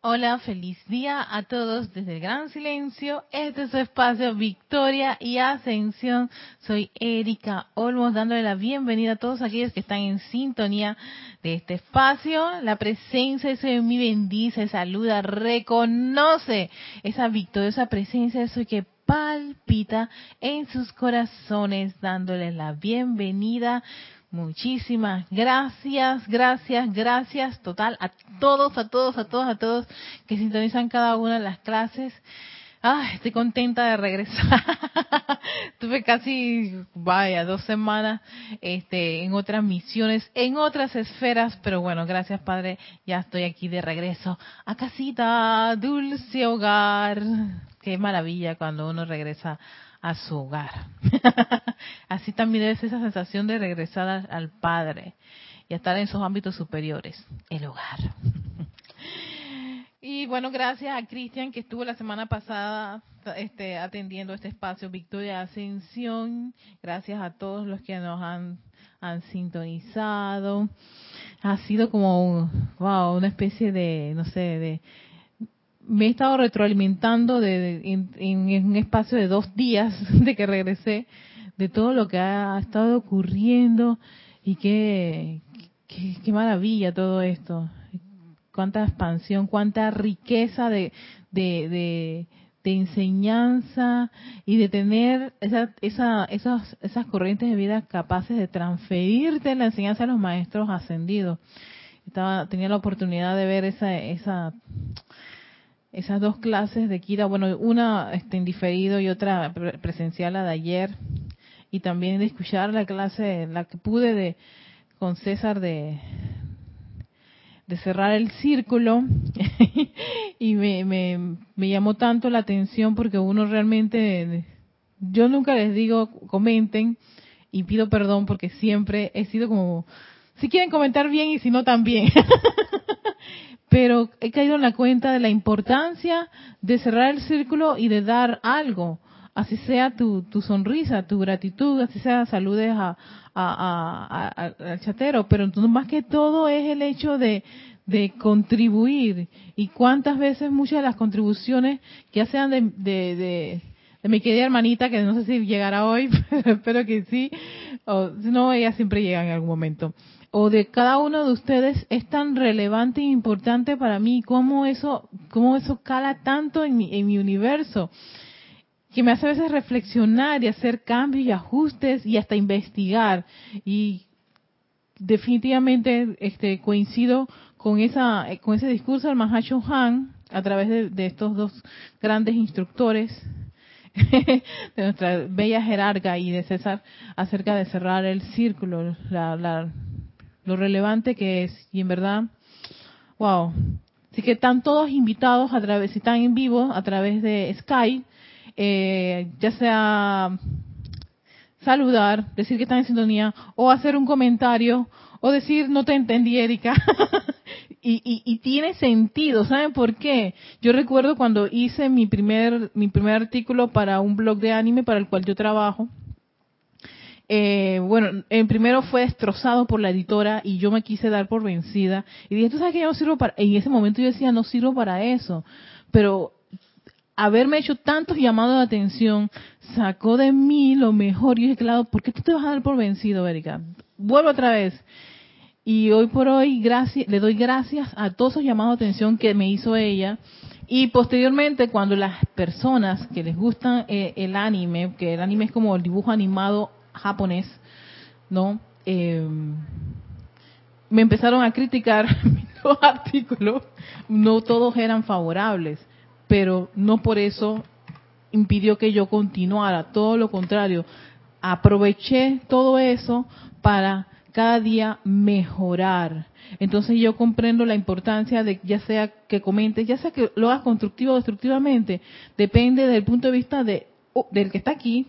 Hola, feliz día a todos desde el Gran Silencio. Este es su espacio Victoria y Ascensión. Soy Erika Olmos dándole la bienvenida a todos aquellos que están en sintonía de este espacio. La presencia de Soy mi bendice, saluda, reconoce esa victoriosa presencia de Soy que palpita en sus corazones dándole la bienvenida Muchísimas gracias, gracias, gracias total a todos, a todos, a todos, a todos que sintonizan cada una de las clases. Ah, estoy contenta de regresar. Tuve casi, vaya, dos semanas este, en otras misiones, en otras esferas, pero bueno, gracias Padre, ya estoy aquí de regreso a casita, dulce hogar. Qué maravilla cuando uno regresa a su hogar. Así también es esa sensación de regresar al Padre y estar en sus ámbitos superiores, el hogar. Y bueno, gracias a Cristian que estuvo la semana pasada este, atendiendo este espacio Victoria Ascensión. Gracias a todos los que nos han, han sintonizado. Ha sido como wow, una especie de, no sé, de, me he estado retroalimentando de, en, un espacio de dos días de que regresé de todo lo que ha estado ocurriendo y qué, qué, maravilla todo esto. Cuánta expansión, cuánta riqueza de, de, de, enseñanza y de tener esa, esa, esas, esas corrientes de vida capaces de transferirte la enseñanza a los maestros ascendidos. Estaba, tenía la oportunidad de ver esa, esa esas dos clases de Kira, bueno, una este, en diferido y otra presencial la de ayer, y también de escuchar la clase, la que pude de con César de, de cerrar el círculo y me, me, me llamó tanto la atención porque uno realmente, yo nunca les digo comenten y pido perdón porque siempre he sido como, si quieren comentar bien y si no también. pero he caído en la cuenta de la importancia de cerrar el círculo y de dar algo, así sea tu, tu sonrisa, tu gratitud, así sea saludes a, al chatero, pero más que todo es el hecho de, de contribuir. Y cuántas veces muchas de las contribuciones que sean de, de, de, de mi querida hermanita, que no sé si llegará hoy, pero espero que sí, o si no, ella siempre llega en algún momento o de cada uno de ustedes es tan relevante e importante para mí, cómo eso, cómo eso cala tanto en mi, en mi universo, que me hace a veces reflexionar y hacer cambios y ajustes y hasta investigar. Y definitivamente este, coincido con, esa, con ese discurso del Mahacho Han a través de, estos dos grandes instructores de nuestra bella jerarca y de César acerca de cerrar el círculo, la, la, lo relevante que es. Y en verdad, wow. Así que están todos invitados a través, si están en vivo, a través de Skype, eh, ya sea saludar, decir que están en sintonía, o hacer un comentario, o decir no te entendí, Erika. y, y, y, tiene sentido, ¿saben por qué? Yo recuerdo cuando hice mi primer, mi primer artículo para un blog de anime para el cual yo trabajo, eh, bueno, el primero fue destrozado por la editora y yo me quise dar por vencida. Y dije, tú sabes que yo no sirvo para... En ese momento yo decía, no sirvo para eso. Pero haberme hecho tantos llamados de atención sacó de mí lo mejor. Y dije, claro, ¿por qué tú te vas a dar por vencido, Erika? Vuelvo otra vez. Y hoy por hoy gracias, le doy gracias a todos esos llamados de atención que me hizo ella. Y posteriormente, cuando las personas que les gusta eh, el anime, que el anime es como el dibujo animado japonés, ¿no? Eh, me empezaron a criticar los artículos, no todos eran favorables, pero no por eso impidió que yo continuara, todo lo contrario, aproveché todo eso para cada día mejorar. Entonces yo comprendo la importancia de ya sea que comentes, ya sea que lo hagas constructivo o destructivamente, depende del punto de vista de, del que está aquí,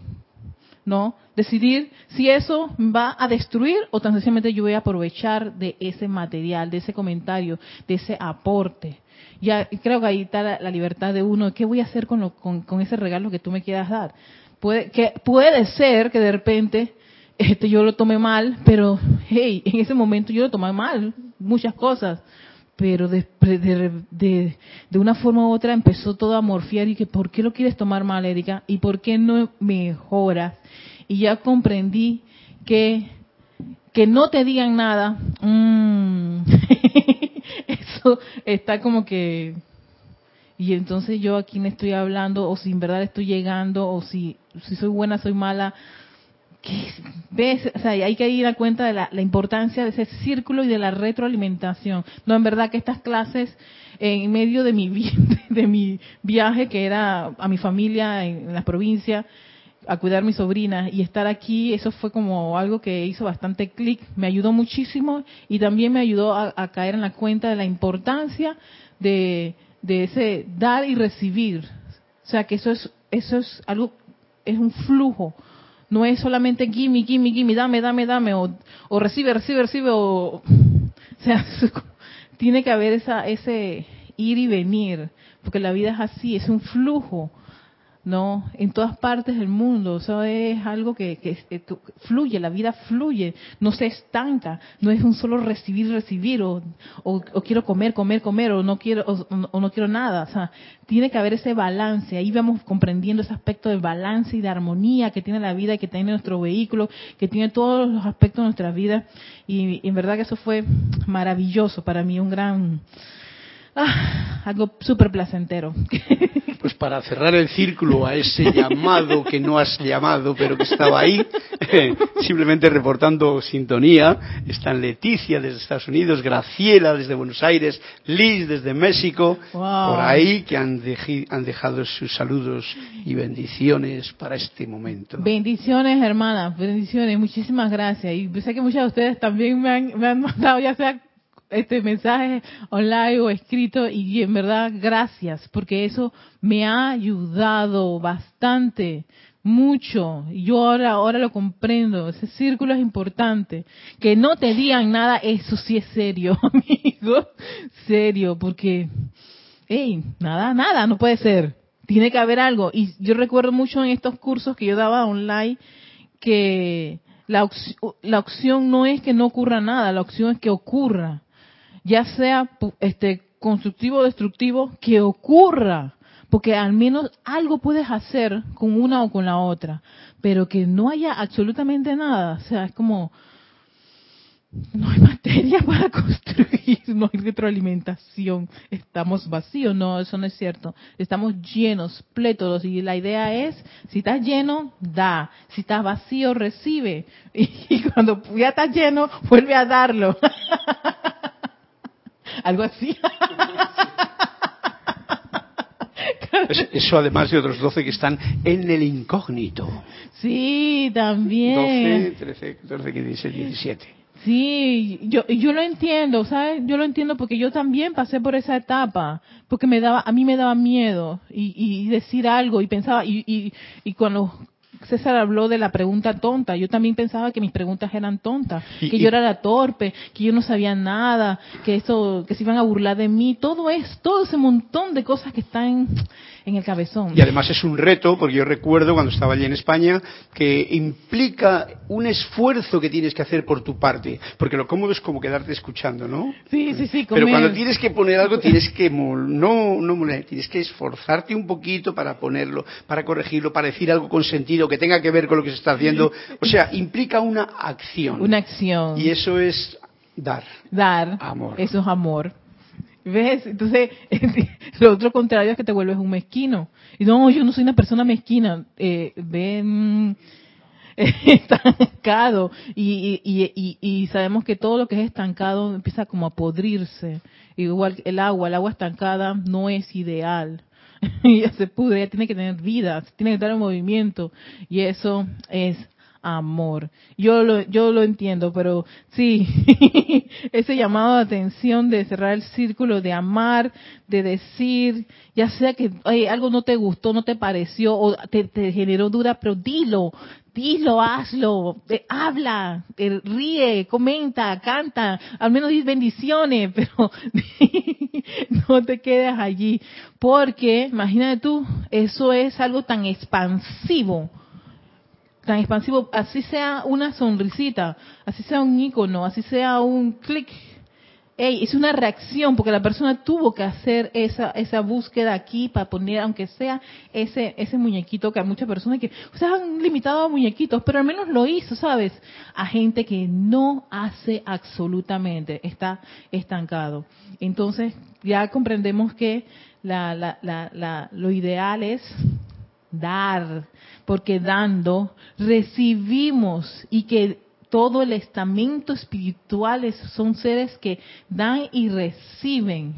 ¿no? Decidir si eso va a destruir o tan sencillamente yo voy a aprovechar de ese material, de ese comentario, de ese aporte. Ya creo que ahí está la, libertad de uno. ¿Qué voy a hacer con, con, ese regalo que tú me quieras dar? Puede, que, puede ser que de repente este, yo lo tome mal, pero hey, en ese momento yo lo tomé mal, muchas cosas. Pero de, de, de, una forma u otra empezó todo a morfiar y que ¿por qué lo quieres tomar mal, Erika? ¿Y por qué no mejoras? Y ya comprendí que que no te digan nada, mmm, eso está como que y entonces yo a quién estoy hablando o si en verdad estoy llegando o si si soy buena soy mala ¿Ves? O sea, hay que ir a cuenta de la, importancia de ese círculo y de la retroalimentación. No, en verdad que estas clases, en medio de mi, de mi viaje, que era a mi familia en, la provincia, a cuidar a mi sobrina y estar aquí, eso fue como algo que hizo bastante clic, me ayudó muchísimo y también me ayudó a, caer en la cuenta de la importancia de, de ese dar y recibir. O sea, que eso es, eso es algo, es un flujo no es solamente gimme, gimme, gimme, dame, dame, dame, o, o recibe, recibe, recibe, o, o sea, tiene que haber esa, ese ir y venir, porque la vida es así, es un flujo. ¿No? En todas partes del mundo. Eso es algo que, que, fluye, la vida fluye, no se estanca, no es un solo recibir, recibir, o, o, quiero comer, comer, comer, o no quiero, o, no quiero nada. O sea, tiene que haber ese balance. Ahí vamos comprendiendo ese aspecto de balance y de armonía que tiene la vida que tiene nuestro vehículo, que tiene todos los aspectos de nuestra vida. Y, y en verdad que eso fue maravilloso para mí, un gran Ah, algo súper placentero. Pues para cerrar el círculo a ese llamado que no has llamado, pero que estaba ahí, simplemente reportando sintonía, están Leticia desde Estados Unidos, Graciela desde Buenos Aires, Liz desde México, por ahí, que han, han dejado sus saludos y bendiciones para este momento. Bendiciones, hermanas, bendiciones, muchísimas gracias. Y sé que muchas de ustedes también me han, me han mandado ya sea este mensaje online o escrito y en verdad gracias porque eso me ha ayudado bastante mucho. Yo ahora ahora lo comprendo. Ese círculo es importante. Que no te digan nada eso sí es serio amigo. Serio porque hey nada nada no puede ser. Tiene que haber algo. Y yo recuerdo mucho en estos cursos que yo daba online que la, la opción no es que no ocurra nada la opción es que ocurra ya sea este constructivo o destructivo, que ocurra, porque al menos algo puedes hacer con una o con la otra, pero que no haya absolutamente nada, o sea, es como no hay materia para construir, no hay retroalimentación, estamos vacíos, no, eso no es cierto, estamos llenos, plétoros, y la idea es, si estás lleno, da, si estás vacío, recibe, y, cuando ya estás lleno, vuelve a darlo. algo así. Eso además de otros 12 que están en el incógnito. Sí, también. 12, 13, 14, 15, 17. Sí, yo, yo lo entiendo, ¿sabes? Yo lo entiendo porque yo también pasé por esa etapa, porque me daba, a mí me daba miedo y, y decir algo y pensaba, y, y, y cuando César habló de la pregunta tonta. Yo también pensaba que mis preguntas eran tontas, que yo era la torpe, que yo no sabía nada, que eso, que se iban a burlar de mí. Todo es, todo ese montón de cosas que están en el cabezón. Y además es un reto, porque yo recuerdo cuando estaba allí en España, que implica un esfuerzo que tienes que hacer por tu parte, porque lo cómodo es como quedarte escuchando, ¿no? Sí, sí, sí. Pero cuando tienes que poner algo, tienes que, no, no, tienes que esforzarte un poquito para ponerlo, para corregirlo, para decir algo con sentido, que tenga que ver con lo que se está haciendo. O sea, implica una acción. Una acción. Y eso es dar. Dar. Amor. Eso es amor. ¿Ves? Entonces, lo otro contrario es que te vuelves un mezquino. Y no, yo no soy una persona mezquina. Eh, ven estancado y, y, y, sabemos que todo lo que es estancado empieza como a podrirse. Igual el agua, el agua estancada no es ideal. ya se pudre, ya tiene que tener vida, tiene que estar en movimiento y eso es amor. Yo lo, yo lo entiendo, pero sí, ese llamado de atención de cerrar el círculo, de amar, de decir, ya sea que algo no te gustó, no te pareció o te, generó duda, pero dilo, dilo, hazlo, habla, ríe, comenta, canta, al menos dice bendiciones, pero no te quedes allí, porque imagínate tú, eso es algo tan expansivo tan expansivo, así sea una sonrisita, así sea un icono, así sea un clic, ey, es una reacción porque la persona tuvo que hacer esa esa búsqueda aquí para poner, aunque sea ese ese muñequito que a muchas personas que ustedes han limitado a muñequitos, pero al menos lo hizo, ¿sabes? A gente que no hace absolutamente, está estancado. Entonces ya comprendemos que la, la, la, lo ideal es dar, porque dando recibimos y que todo el estamento espiritual son seres que dan y reciben.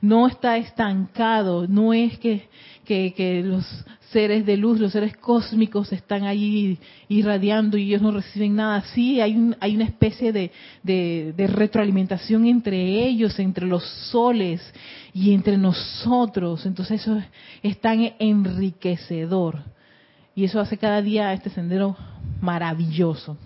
No está estancado, no es que, que, que, los seres de luz, los seres cósmicos están allí irradiando y ellos no reciben nada. Sí, hay, un, hay una especie de, de, de retroalimentación entre ellos, entre los soles y entre nosotros. Entonces eso es tan enriquecedor. Y eso hace cada día este sendero maravilloso.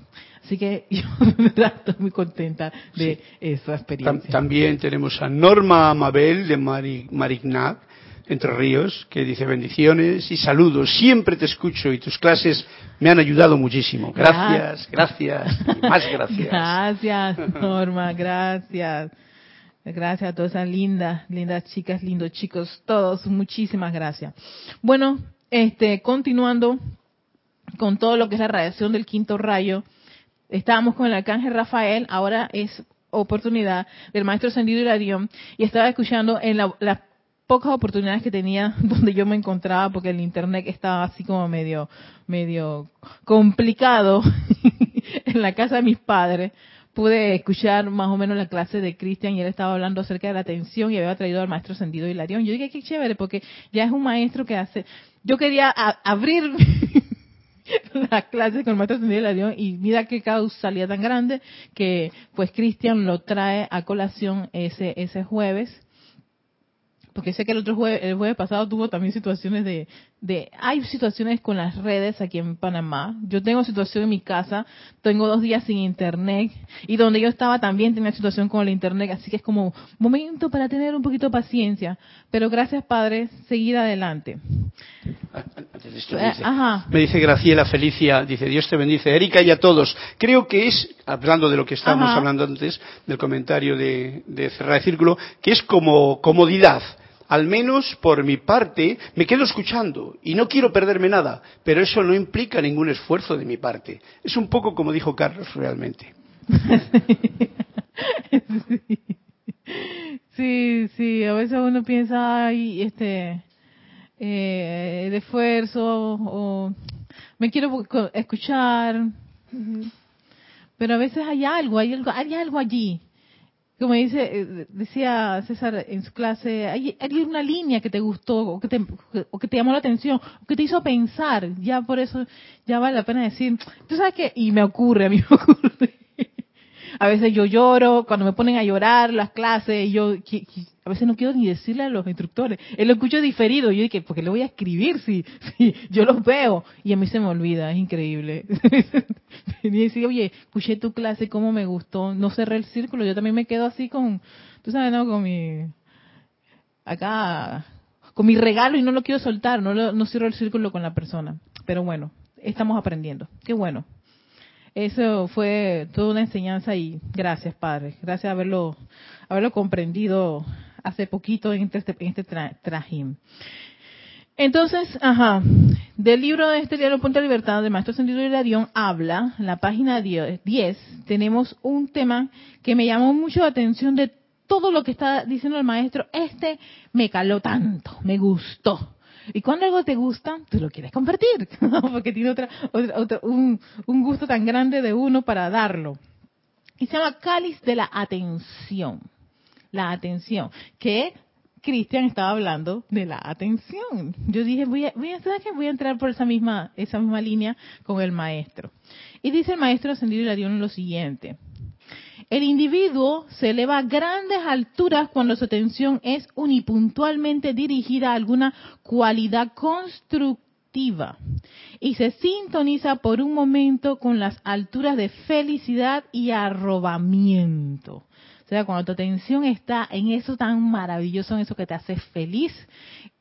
Así que yo estoy muy contenta de sí. esa experiencia. También tenemos a Norma Amabel de Marignac, Entre Ríos, que dice bendiciones y saludos. Siempre te escucho y tus clases me han ayudado muchísimo. Gracias, gracias, y más gracias. Gracias, Norma, gracias. Gracias a todas esas lindas, lindas chicas, lindos chicos, todos, muchísimas gracias. Bueno, este, continuando con todo lo que es la radiación del quinto rayo, estábamos con el arcángel Rafael, ahora es oportunidad del maestro Sendido Hilarión, y estaba escuchando en la, las pocas oportunidades que tenía donde yo me encontraba, porque el internet estaba así como medio, medio complicado en la casa de mis padres, pude escuchar más o menos la clase de Cristian y él estaba hablando acerca de la atención y había traído al maestro Sendido Hilarión. Yo dije, qué chévere, porque ya es un maestro que hace... Yo quería abrir la clase con el maestro Sendido Hilarión y mira qué causalidad tan grande que pues Cristian lo trae a colación ese, ese jueves. Porque sé que el otro jueves, el jueves pasado tuvo también situaciones de, de, hay situaciones con las redes aquí en Panamá. Yo tengo situación en mi casa, tengo dos días sin internet y donde yo estaba también tenía situación con el internet, así que es como momento para tener un poquito de paciencia. Pero gracias Padre, seguir adelante. Antes de esto me dice, Ajá. me dice Graciela Felicia, dice Dios te bendice, Erika y a todos. Creo que es, hablando de lo que estábamos Ajá. hablando antes, del comentario de, de cerrar el círculo, que es como comodidad al menos por mi parte, me quedo escuchando y no quiero perderme nada, pero eso no implica ningún esfuerzo de mi parte. Es un poco como dijo Carlos realmente. Sí, sí, a veces uno piensa, ay, este, eh, el esfuerzo o me quiero escuchar, pero a veces hay algo, hay algo, hay algo allí como dice, decía César en su clase, hay, hay, una línea que te gustó o que te, o que te llamó la atención, o que te hizo pensar, ya por eso ya vale la pena decir, tú sabes que, y me ocurre, a mí me ocurre, a veces yo lloro, cuando me ponen a llorar las clases, yo veces no quiero ni decirle a los instructores, él lo escucho diferido, yo dije, porque le voy a escribir si, si yo los veo? Y a mí se me olvida, es increíble. y decir, oye, escuché tu clase, cómo me gustó, no cerré el círculo, yo también me quedo así con, tú sabes, ¿no? Con mi, acá, con mi regalo y no lo quiero soltar, no, lo, no cierro el círculo con la persona. Pero bueno, estamos aprendiendo, qué bueno. Eso fue toda una enseñanza y gracias, Padre. Gracias haberlo, haberlo comprendido hace poquito en este, en este. Entonces, ajá, del libro de este diario Punto de Libertad del Maestro Sentido Hilarión habla, en la página 10, tenemos un tema que me llamó mucho la atención de todo lo que está diciendo el maestro. Este me caló tanto, me gustó. Y cuando algo te gusta, tú lo quieres compartir, porque tiene otra, otra, otra un, un, gusto tan grande de uno para darlo. Y se llama cáliz de la atención. La atención, que Cristian estaba hablando de la atención. Yo dije, voy a, voy a, voy a entrar por esa misma, esa misma línea con el maestro. Y dice el maestro ascendido y la lo siguiente. El individuo se eleva a grandes alturas cuando su atención es unipuntualmente dirigida a alguna cualidad constructiva y se sintoniza por un momento con las alturas de felicidad y arrobamiento. O sea, cuando tu atención está en eso tan maravilloso, en eso que te hace feliz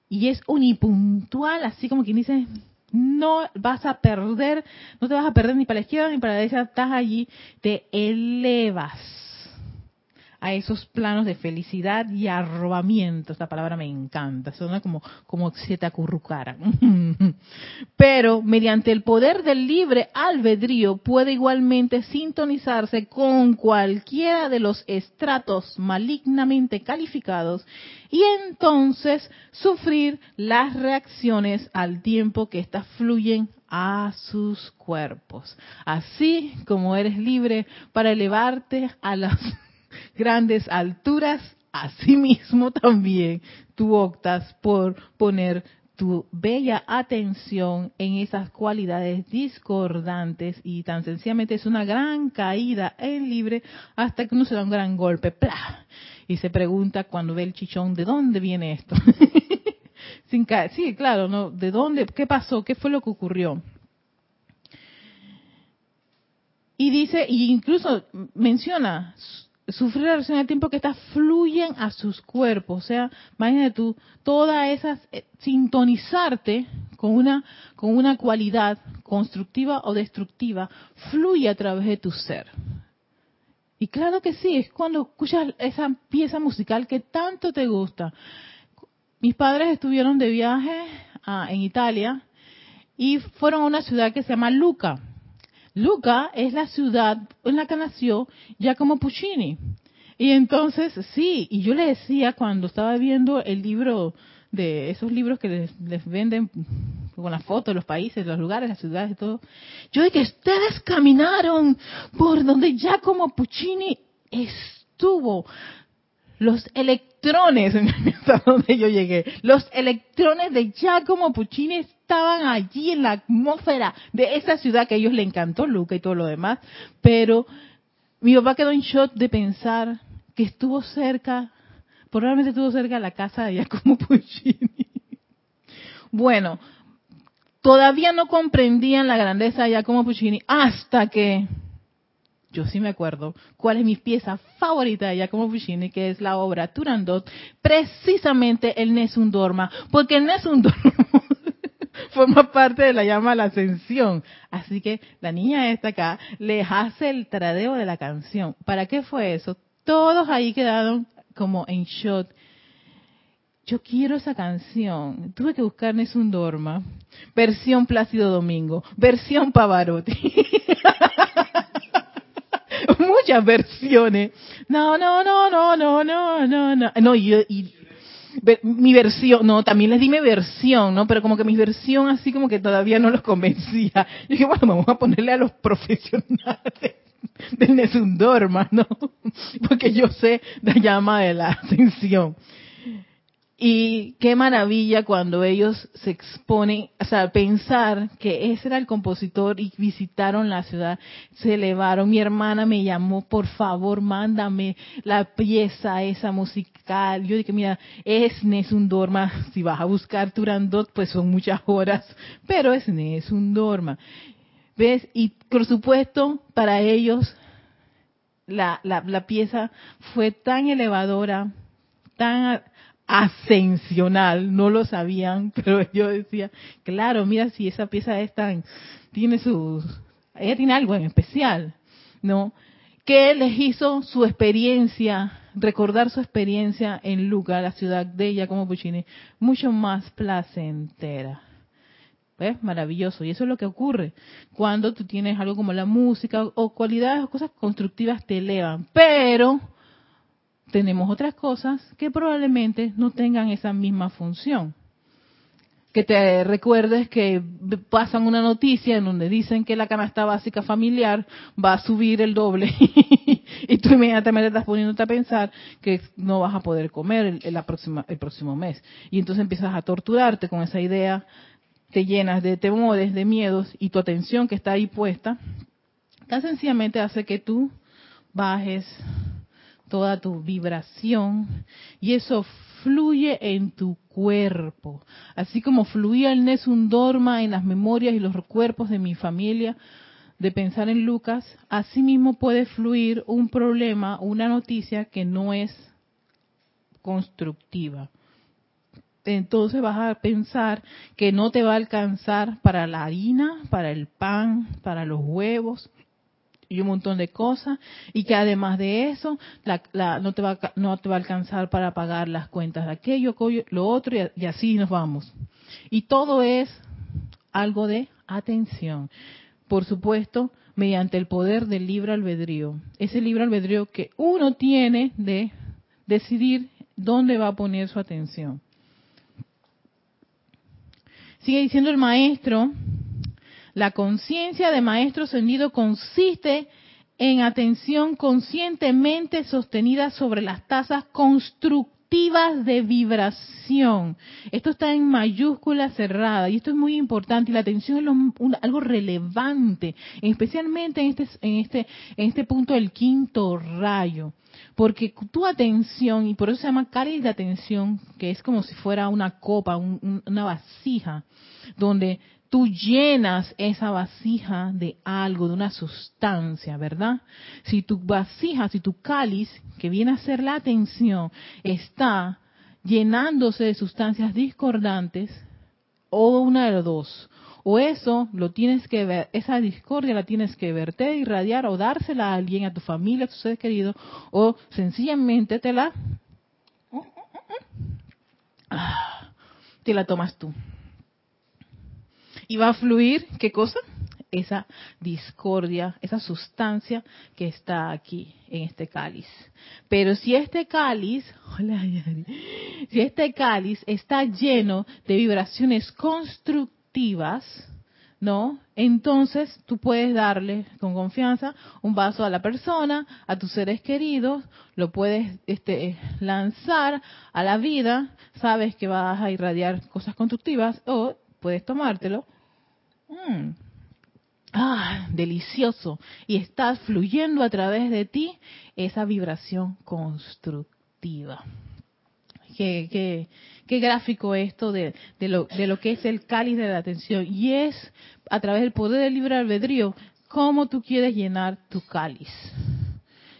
y es unipuntual, así como quien dice, no vas a perder, no te vas a perder ni para la izquierda ni para la derecha, estás allí, te elevas a esos planos de felicidad y arrobamiento. Esta palabra me encanta, suena como, como si te acurrucaran. Pero mediante el poder del libre albedrío puede igualmente sintonizarse con cualquiera de los estratos malignamente calificados y entonces sufrir las reacciones al tiempo que éstas fluyen a sus cuerpos. Así como eres libre para elevarte a las grandes alturas, asimismo también tú optas por poner tu bella atención en esas cualidades discordantes y tan sencillamente es una gran caída en libre hasta que uno se da un gran golpe y se pregunta cuando ve el chichón de dónde viene esto Sin sí claro no de dónde qué pasó qué fue lo que ocurrió y dice y incluso menciona sufrir la reacción del tiempo que estas fluyen a sus cuerpos. O sea, imagínate tú, todas esas, eh, sintonizarte con una, con una cualidad constructiva o destructiva, fluye a través de tu ser. Y claro que sí, es cuando escuchas esa pieza musical que tanto te gusta. Mis padres estuvieron de viaje ah, en Italia y fueron a una ciudad que se llama Luca Luca es la ciudad en la que nació Giacomo Puccini. Y entonces, sí, y yo le decía cuando estaba viendo el libro de esos libros que les, venden con las fotos de los países, los lugares, las ciudades y todo, yo de que ustedes caminaron por donde Giacomo Puccini estuvo. Los electrones, hasta donde yo llegué, los electrones de Giacomo Puccini estaban allí en la atmósfera de esa ciudad que a ellos le encantó, Luca y todo lo demás, pero mi papá quedó en shock de pensar que estuvo cerca, probablemente estuvo cerca de la casa de Giacomo Puccini. Bueno, todavía no comprendían la grandeza de Giacomo Puccini hasta que yo sí me acuerdo cuál es mi pieza favorita de Giacomo Puccini, que es la obra Turandot, precisamente el Nessun Dorma, porque el Nessun Dorma forma parte de la llama a la ascensión. Así que la niña esta acá le hace el tradeo de la canción. ¿Para qué fue eso? Todos ahí quedaron como en shot. Yo quiero esa canción. Tuve que buscar un Dorma, versión Plácido Domingo, versión Pavarotti. Muchas versiones. No, no, no, no, no, no, no, no. No, y, y mi versión, no, también les di mi versión, ¿no? Pero como que mi versión así como que todavía no los convencía. Yo dije, bueno, vamos a ponerle a los profesionales del Nesundorma, ¿no? Porque yo sé la llama de la ascensión. Y qué maravilla cuando ellos se exponen, o sea, pensar que ese era el compositor y visitaron la ciudad, se elevaron. Mi hermana me llamó, por favor, mándame la pieza esa musical. Yo dije, mira, es Nesun Dorma. Si vas a buscar Turandot, pues son muchas horas, pero es Nesun Dorma. ¿Ves? Y por supuesto, para ellos, la, la, la pieza fue tan elevadora, tan ascensional, no lo sabían, pero yo decía, claro, mira si esa pieza es tan, tiene sus, ella tiene algo en especial, ¿no? Que les hizo su experiencia, recordar su experiencia en Luca, la ciudad de ella como Puccini, mucho más placentera. ¿Ves? Maravilloso. Y eso es lo que ocurre cuando tú tienes algo como la música o cualidades o cosas constructivas te elevan. Pero tenemos otras cosas que probablemente no tengan esa misma función. Que te recuerdes que pasan una noticia en donde dicen que la canasta básica familiar va a subir el doble y tú inmediatamente estás poniéndote a pensar que no vas a poder comer el, el próximo mes. Y entonces empiezas a torturarte con esa idea, te llenas de temores, de miedos y tu atención que está ahí puesta, tan sencillamente hace que tú bajes toda tu vibración y eso fluye en tu cuerpo. Así como fluía el Nessun Dorma en las memorias y los cuerpos de mi familia de pensar en Lucas, así mismo puede fluir un problema, una noticia que no es constructiva. Entonces vas a pensar que no te va a alcanzar para la harina, para el pan, para los huevos, y un montón de cosas y que además de eso no te va no te va a alcanzar para pagar las cuentas de aquello, lo otro y, así nos vamos. Y todo es algo de atención. Por supuesto, mediante el poder del libre albedrío. Ese libre albedrío que uno tiene de decidir dónde va a poner su atención. Sigue diciendo el maestro, la conciencia de maestro ascendido consiste en atención conscientemente sostenida sobre las tasas constructivas de vibración. Esto está en mayúscula cerrada y esto es muy importante y la atención es algo relevante, especialmente en este, en, este, en este punto del quinto rayo. Porque tu atención, y por eso se llama cáliz de atención, que es como si fuera una copa, una vasija, donde tú llenas esa vasija de algo, de una sustancia, ¿verdad? Si tu vasija, si tu cáliz, que viene a ser la atención, está llenándose de sustancias discordantes, o una de las dos, o eso lo tienes que ver, esa discordia la tienes que verter, irradiar o dársela a alguien, a tu familia, a tus seres queridos, o sencillamente te la, te la tomas tú y va a fluir, ¿qué cosa? Esa discordia, esa sustancia que está aquí en este cáliz. Pero si este cáliz, si este cáliz está lleno de vibraciones constructivas, ¿no? Entonces tú puedes darle con confianza un vaso a la persona, a tus seres queridos, lo puedes este, lanzar a la vida, sabes que vas a irradiar cosas constructivas o puedes tomártelo Mm. Ah, delicioso. Y está fluyendo a través de ti esa vibración constructiva. Qué, qué, gráfico esto de, de, lo, de lo que es el cáliz de la atención. Y es a través del poder del libre albedrío cómo tú quieres llenar tu cáliz.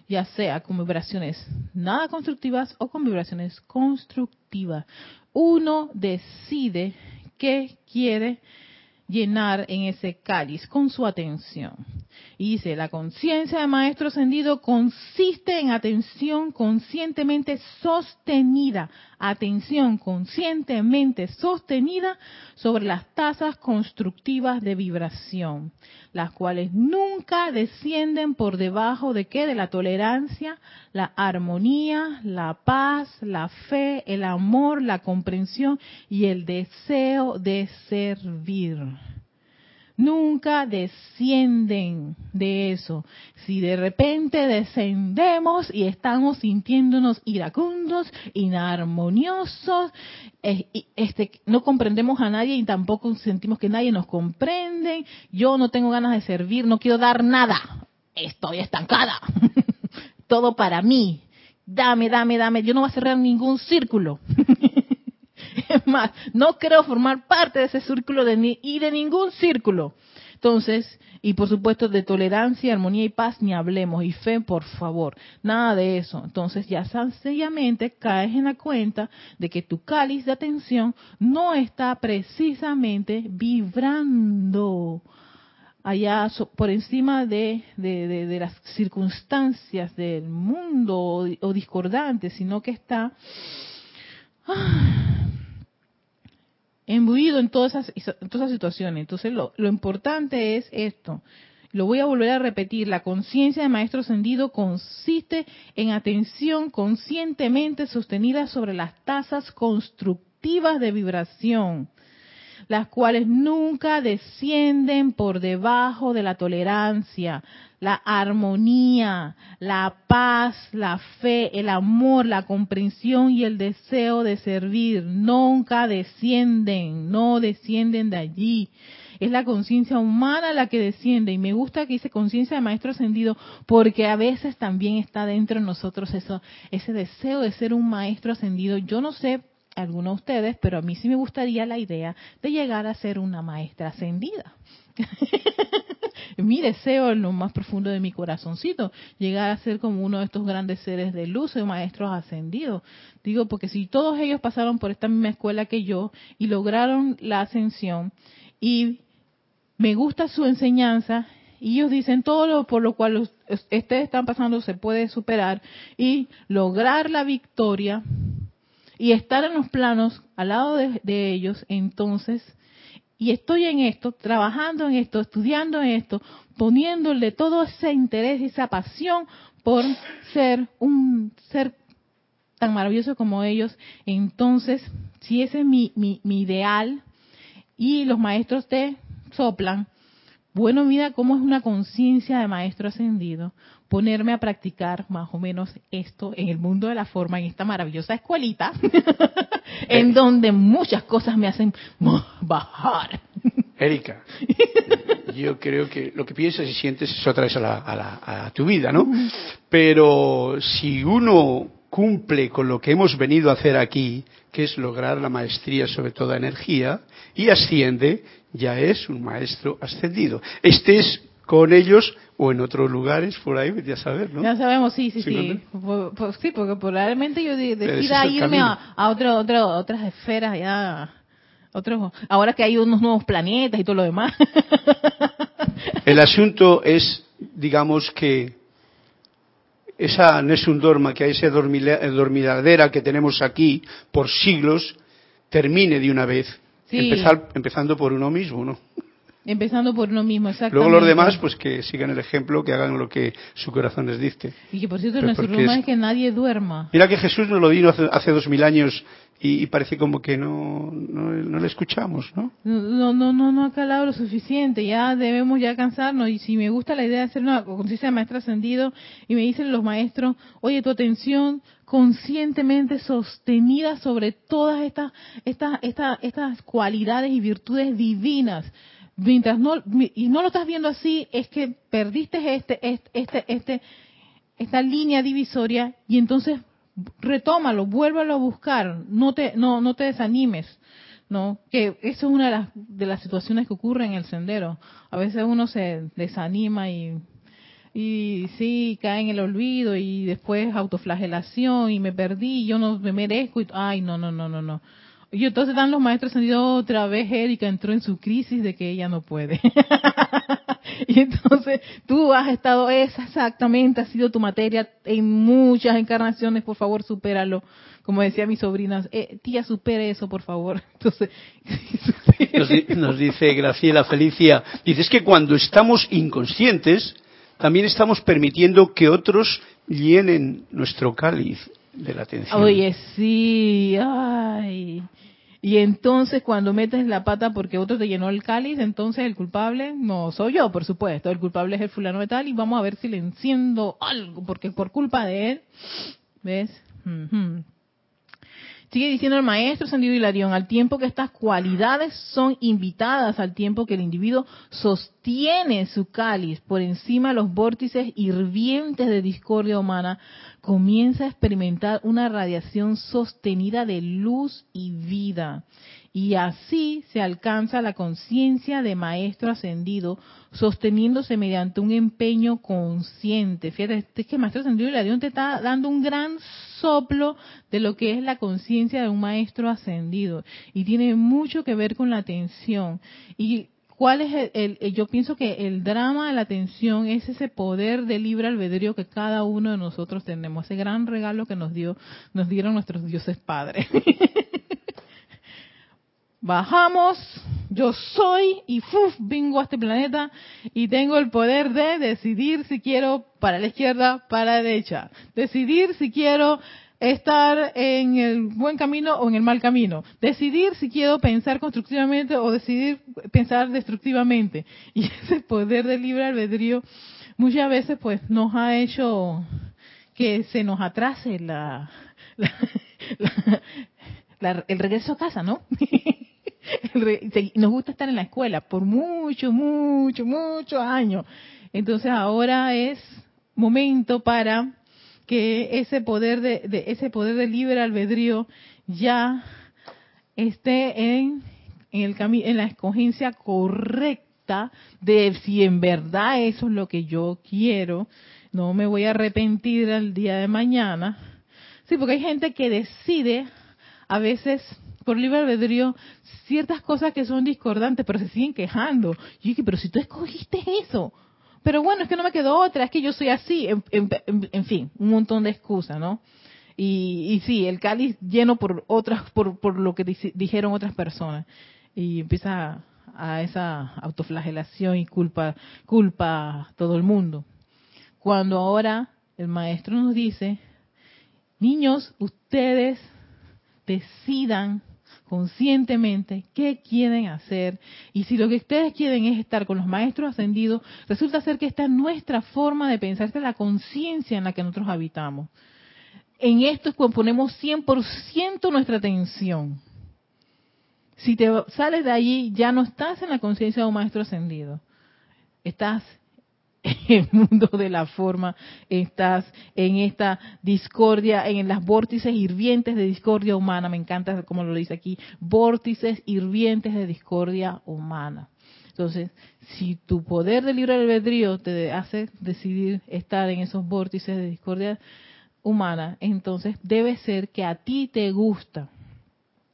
Ya sea con vibraciones nada constructivas o con vibraciones constructivas. Uno decide qué quiere llenar en ese cáliz con su atención. Y dice, la conciencia de Maestro Ascendido consiste en atención conscientemente sostenida, atención conscientemente sostenida sobre las tasas constructivas de vibración, las cuales nunca descienden por debajo de qué? De la tolerancia, la armonía, la paz, la fe, el amor, la comprensión y el deseo de servir nunca descienden de eso. Si de repente descendemos y estamos sintiéndonos iracundos, inarmoniosos, este, no comprendemos a nadie y tampoco sentimos que nadie nos comprende, yo no tengo ganas de servir, no quiero dar nada, estoy estancada, todo para mí, dame, dame, dame, yo no voy a cerrar ningún círculo. Más, no creo formar parte de ese círculo de ni, y de ningún círculo. Entonces, y por supuesto de tolerancia, armonía y paz ni hablemos, y fe, por favor, nada de eso. Entonces ya sencillamente caes en la cuenta de que tu cáliz de atención no está precisamente vibrando allá por encima de, de, las circunstancias del mundo o, discordantes, sino que está embuido en todas esas, todas esas situaciones. Entonces, lo, lo importante es esto. Lo voy a volver a repetir. La conciencia de maestro ascendido consiste en atención conscientemente sostenida sobre las tasas constructivas de vibración las cuales nunca descienden por debajo de la tolerancia, la armonía, la paz, la fe, el amor, la comprensión y el deseo de servir. Nunca descienden, no descienden de allí. Es la conciencia humana la que desciende. Y me gusta que dice conciencia de maestro ascendido, porque a veces también está dentro de nosotros eso, ese deseo de ser un maestro ascendido. Yo no sé algunos de ustedes, pero a mí sí me gustaría la idea de llegar a ser una maestra ascendida. mi deseo en lo más profundo de mi corazoncito, llegar a ser como uno de estos grandes seres de luz y maestros ascendidos. Digo, porque si todos ellos pasaron por esta misma escuela que yo y lograron la ascensión y me gusta su enseñanza y ellos dicen todo lo por lo cual ustedes están pasando se puede superar y lograr la victoria y estar en los planos al lado de, ellos, entonces, y estoy en esto, trabajando en esto, estudiando en esto, poniéndole todo ese interés y esa pasión por ser un ser tan maravilloso como ellos, entonces, si ese es mi, mi, mi ideal y los maestros te soplan, bueno, mira cómo es una conciencia de maestro ascendido, ponerme a practicar más o menos esto en el mundo de la forma, en esta maravillosa escuelita, en donde muchas cosas me hacen bajar. Erika, yo creo que lo que piensas y sientes es otra vez a, la, a tu vida, ¿no? Pero si uno cumple con lo que hemos venido a hacer aquí, que es lograr la maestría sobre toda energía, y asciende, ya es un maestro ascendido. Estés con ellos o en otros lugares por ahí, ya saber, ¿no? Ya sabemos, sí, sí, sí. Pues, sí, porque probablemente yo decida irme a, a otro, otras esferas ya. Otros, ahora que hay unos nuevos planetas y todo lo demás. El asunto es, digamos que esa no es un dorma, que esa dormidadera que tenemos aquí por siglos termine de una vez. Empezar, empezando por uno mismo, ¿no? Empezando por uno mismo, exactamente. Luego los demás, pues que sigan el ejemplo, que hagan lo que su corazón les dicte. Y que por cierto, nuestro problema es... que nadie duerma. Mira que Jesús nos lo vino hace, dos mil años y, parece como que no, no, le escuchamos, ¿no? No, no, no, no ha calado lo suficiente. Ya debemos ya cansarnos. Y si me gusta la idea de hacer una conciencia de maestro ascendido y me dicen los maestros, oye, tu atención conscientemente sostenida sobre todas estas, estas, estas, estas cualidades y virtudes divinas mientras no y no lo estás viendo así es que perdiste este este este, esta línea divisoria y entonces retómalo, vuélvalo a buscar, no te no no te desanimes, ¿no? Que eso es una de las de las situaciones que ocurre en el sendero. A veces uno se desanima y y sí, cae en el olvido y después autoflagelación y me perdí, yo no me merezco y ay, no, no, no, no, no. Y entonces dan los maestros encendidos otra vez, Erika entró en su crisis de que ella no puede. y entonces tú has estado, esa exactamente, ha sido tu materia en muchas encarnaciones, por favor, supéralo. Como decía mi sobrina, eh, tía, supere eso, por favor. Entonces, nos, nos dice Graciela Felicia, dice, es que cuando estamos inconscientes, también estamos permitiendo que otros llenen nuestro cáliz de la atención. Oye, sí, ay. Y entonces cuando metes la pata porque otro te llenó el cáliz, entonces el culpable no soy yo, por supuesto. El culpable es el fulano de tal y vamos a ver si le enciendo algo, porque por culpa de él, ¿ves? Sigue diciendo el maestro Sandido Hilarión, al tiempo que estas cualidades son invitadas, al tiempo que el individuo sostiene su cáliz por encima de los vórtices hirvientes de discordia humana, comienza a experimentar una radiación sostenida de luz y vida. Y así se alcanza la conciencia de maestro ascendido, sosteniéndose mediante un empeño consciente. Fíjate, es que maestro ascendido Hilarión te está dando un gran soplo de lo que es la conciencia de un maestro ascendido. Y tiene mucho que ver con la atención. Y ¿Cuál es el, yo pienso que el drama de la atención es ese poder de libre albedrío que cada uno de nosotros tenemos, ese gran regalo que nos dio, nos dieron nuestros dioses padres. Bajamos, yo soy y ¡fuf! vengo a este planeta y tengo el poder de decidir si quiero para la izquierda, para la derecha, decidir si quiero estar en el buen camino o en el mal camino. Decidir si quiero pensar constructivamente o decidir pensar destructivamente. Y ese poder de libre albedrío muchas veces pues nos ha hecho que se nos atrase la, el regreso a casa, ¿no? nos gusta estar en la escuela por mucho, mucho, muchos años. Entonces ahora es momento para que ese poder de, ese poder de libre albedrío ya esté en, en, el en la escogencia correcta de si en verdad eso es lo que yo quiero, no me voy a arrepentir al día de mañana. Sí, porque hay gente que decide a veces por libre albedrío ciertas cosas que son discordantes, pero se siguen quejando. Y dije, pero si tú escogiste eso, pero bueno, es que no me quedó otra, es que yo soy así, en, fin, un montón de excusas, ¿no? Y, y sí, el cáliz lleno por otras, por, por lo que dijeron otras personas. Y empieza a esa autoflagelación y culpa, culpa todo el mundo. Cuando ahora el maestro nos dice, niños, ustedes decidan conscientemente qué quieren hacer. Y si lo que ustedes quieren es estar con los maestros ascendidos, resulta ser que esta es nuestra forma de pensar, esta es la conciencia en la que nosotros habitamos. En esto es cuando ponemos 100% nuestra atención. Si te sales de allí, ya no estás en la conciencia de un maestro ascendido. Estás el mundo de la forma, estás en esta discordia, en las vórtices hirvientes de discordia humana, me encanta como lo dice aquí, vórtices hirvientes de discordia humana. Entonces, si tu poder de libre albedrío te hace decidir estar en esos vórtices de discordia humana, entonces debe ser que a ti te gusta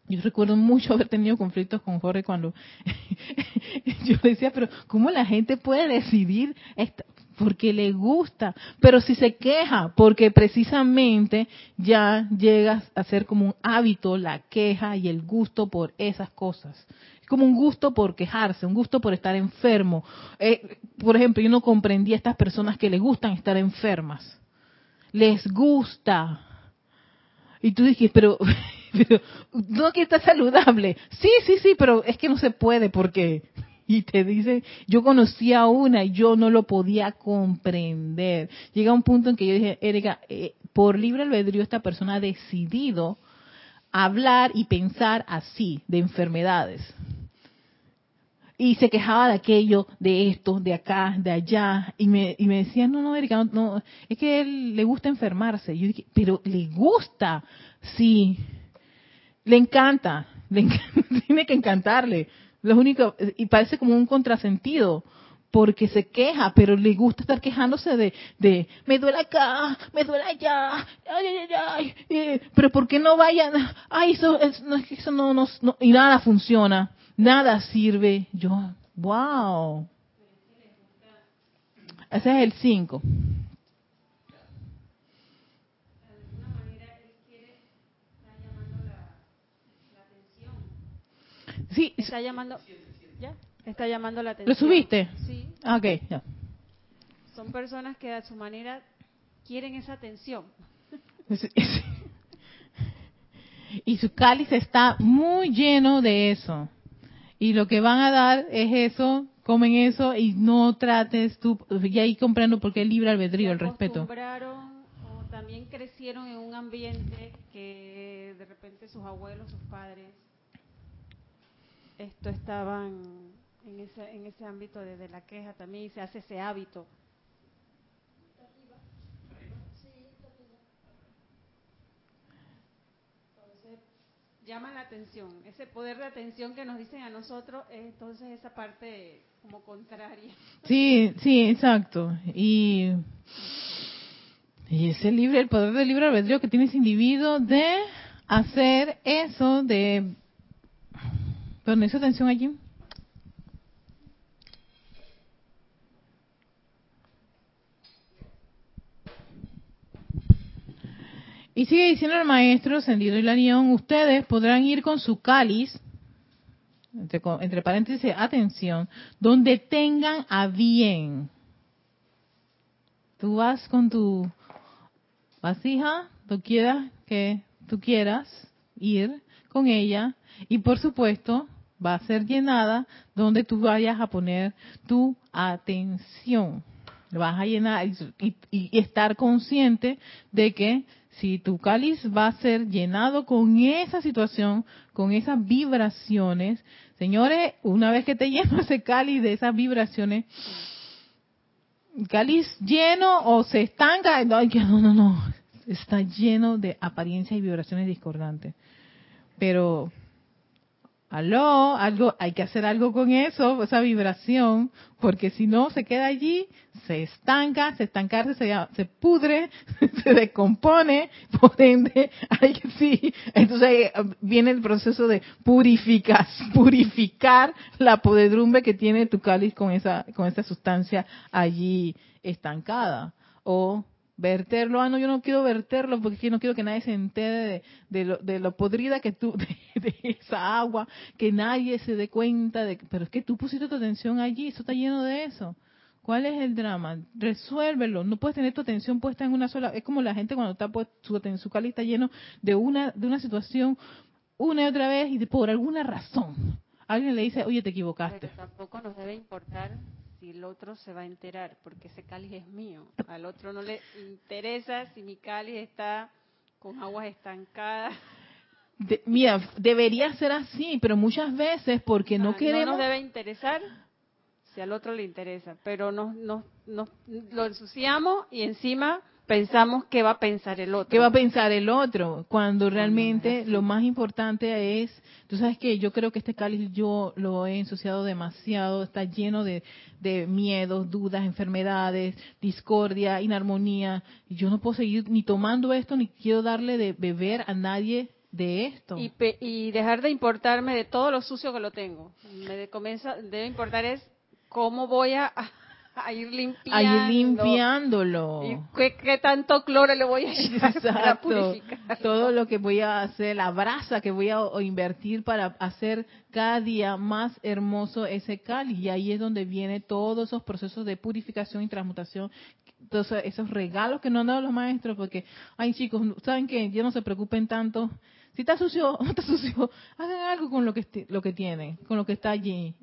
yo recuerdo mucho haber tenido conflictos con Jorge cuando yo decía, pero ¿cómo la gente puede decidir? Porque le gusta, pero si se queja, porque precisamente ya llegas a ser como un hábito la queja y el gusto por esas cosas. Es como un gusto por quejarse, un gusto por estar enfermo. Eh, por ejemplo, yo no comprendía a estas personas que les gustan estar enfermas. Les gusta. Y tú dices, pero no que está saludable. Sí, sí, sí, pero es que no se puede porque y te dice, yo conocía una y yo no lo podía comprender. Llega un punto en que yo dije, Erika, eh, por libre albedrío esta persona ha decidido hablar y pensar así, de enfermedades. Y se quejaba de aquello, de esto, de acá, de allá. Y me, y me decía, no, no, Erika, no, es que él le gusta enfermarse. yo dije, pero le gusta, sí le encanta, le tiene que encantarle. Lo único, y parece como un contrasentido, porque se queja, pero le gusta estar quejándose de, de me duele acá, me duele allá, ay, ay, ay, pero ¿por qué no vayan? Ay, eso, eso no, no, no, y nada funciona, nada sirve. Yo, wow. Ese es el 5. Sí. Está llamando, ¿ya? Está llamando la atención. ¿Lo subiste? Sí. Ah, ok, ya. Son personas que a su manera quieren esa atención. Y su cáliz está muy lleno de eso. Y lo que van a dar es eso, comen eso y no trates tú, y ahí comprendo por qué libre albedrío, el respeto. o también crecieron en un ambiente que de repente sus abuelos, sus padres esto estaban en ese, en ese ámbito de, la queja también y se hace ese hábito. Entonces, llama la atención. Ese poder de atención que nos dicen a nosotros es entonces esa parte como contraria. Sí, sí, exacto. Y, y ese libre, el poder del libre albedrío que tiene ese individuo de hacer eso, de no hizo atención allí. Y sigue diciendo el maestro Sendido y Larión, ustedes podrán ir con su cáliz, entre, entre, paréntesis, atención, donde tengan a bien. Tú vas con tu vasija, tú quieras que tú quieras ir con ella, y por supuesto, va a ser llenada donde tú vayas a poner tu atención. Vas a llenar y, estar consciente de que si tu cáliz va a ser llenado con esa situación, con esas vibraciones, señores, una vez que te lleno ese cáliz de esas vibraciones, cáliz lleno o se estanca, no, no, no, está lleno de apariencias y vibraciones discordantes. Pero aló, algo, hay que hacer algo con eso, esa vibración, porque si no se queda allí, se estanca, se estancarse, se, se pudre, se descompone, por ende, hay que sí, entonces eh, viene el proceso de purificar, purificar la podedrumbre que tiene tu cáliz con esa, con esa sustancia allí estancada. O verterlo, ah, no, yo no quiero verterlo porque no quiero que nadie se entere de, lo, de lo, podrida que tú, de, esa agua, que nadie se dé cuenta de, pero es que tú pusiste tu atención allí, eso está lleno de eso. ¿Cuál es el drama? Resuélvelo. No puedes tener tu atención puesta en una sola. Es como la gente cuando está pues, su, su cali está lleno de una de una situación una y otra vez y por alguna razón alguien le dice, oye, te equivocaste. Tampoco nos debe importar si el otro se va a enterar, porque ese cáliz es mío. Al otro no le interesa si mi cáliz está con aguas estancadas. mira, debería ser así, pero muchas veces porque no queremos... No nos debe interesar si al otro le interesa, pero nos, nos, nos lo ensuciamos y encima pensamos qué va a pensar el otro. ¿Qué va a pensar el otro? Cuando realmente lo más importante es, tú sabes que yo creo que este cáliz yo lo he ensuciado demasiado, está lleno de, de miedos, dudas, enfermedades, discordia, inarmonía. Y yo no puedo seguir ni tomando esto, ni quiero darle de beber a nadie de esto. Y, y dejar de importarme de todo lo sucio que lo tengo. Me comienza, debe importar es cómo voy a a ir limpiando. A ir limpiándolo. ¿Y qué, tanto cloro le voy a echar para purificar? Todo lo que voy a hacer, la brasa que voy a invertir para hacer cada día más hermoso ese cáliz. Y ahí es donde vienen todos esos procesos de purificación y transmutación todos esos regalos que nos han dado los maestros, porque, ay chicos, saben que ya no se preocupen tanto. Si está sucio no está sucio, hagan algo con lo que, lo que tienen, con lo que está allí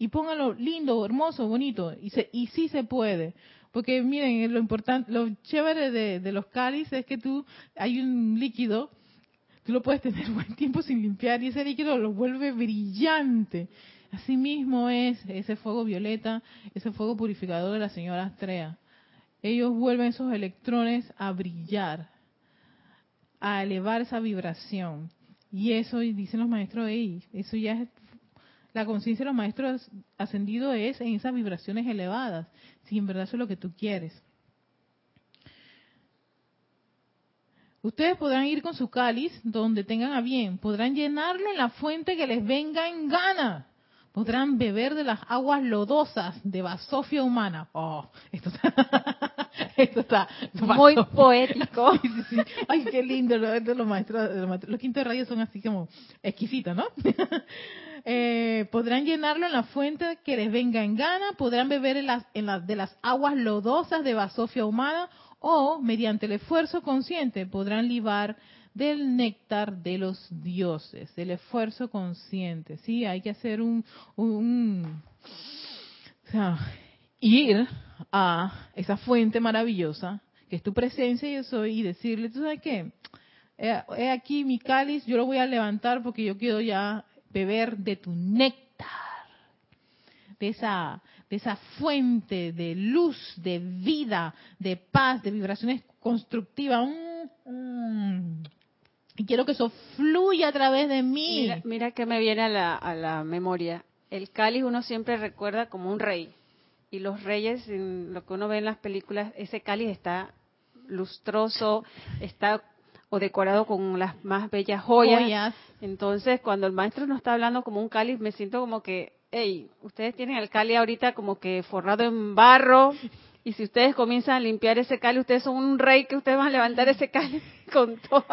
y póngalo lindo, hermoso, bonito, y, se, y sí se puede. Porque miren, lo importante, lo chévere de, los cálices es que tú, hay un líquido, tú lo puedes tener buen tiempo sin limpiar y ese líquido lo vuelve brillante. Así mismo es ese fuego violeta, ese fuego purificador de la señora Astrea. Ellos vuelven esos electrones a brillar, a elevar esa vibración. Y eso, dicen los maestros, eso ya es la conciencia de los maestros ascendidos es en esas vibraciones elevadas, si en verdad eso es lo que tú quieres. Ustedes podrán ir con su cáliz donde tengan a bien, podrán llenarlo en la fuente que les venga en gana, podrán beber de las aguas lodosas de basofia humana. Oh, esto está, esto está muy poético. Ay, qué lindo, los, maestros, los, quintos rayos son así como exquisitos, ¿no? Eh, podrán llenarlo en la fuente que les venga en gana, podrán beber en las, en de las aguas lodosas de basofia humana o, mediante el esfuerzo consciente, podrán libar del néctar de los dioses, del esfuerzo consciente. Sí, hay que hacer un, un o sea, ir a esa fuente maravillosa que es tu presencia yo soy y decirle, ¿tú sabes qué? He aquí mi cáliz, yo lo voy a levantar porque yo quiero ya beber de tu néctar, de esa, de esa fuente de luz, de vida, de paz, de vibraciones constructivas. Mm, mm. Y quiero que eso fluya a través de mí. Mira, que me viene a la, a la memoria. El cáliz uno siempre recuerda como un rey. Y los reyes, en lo que uno ve en las películas, ese cáliz está lustroso, está o decorado con las más bellas joyas. Entonces, cuando el maestro nos está hablando como un cáliz, me siento como que, hey, ustedes tienen el cáliz ahorita como que forrado en barro, y si ustedes comienzan a limpiar ese cáliz, ustedes son un rey que ustedes van a levantar ese cáliz con todo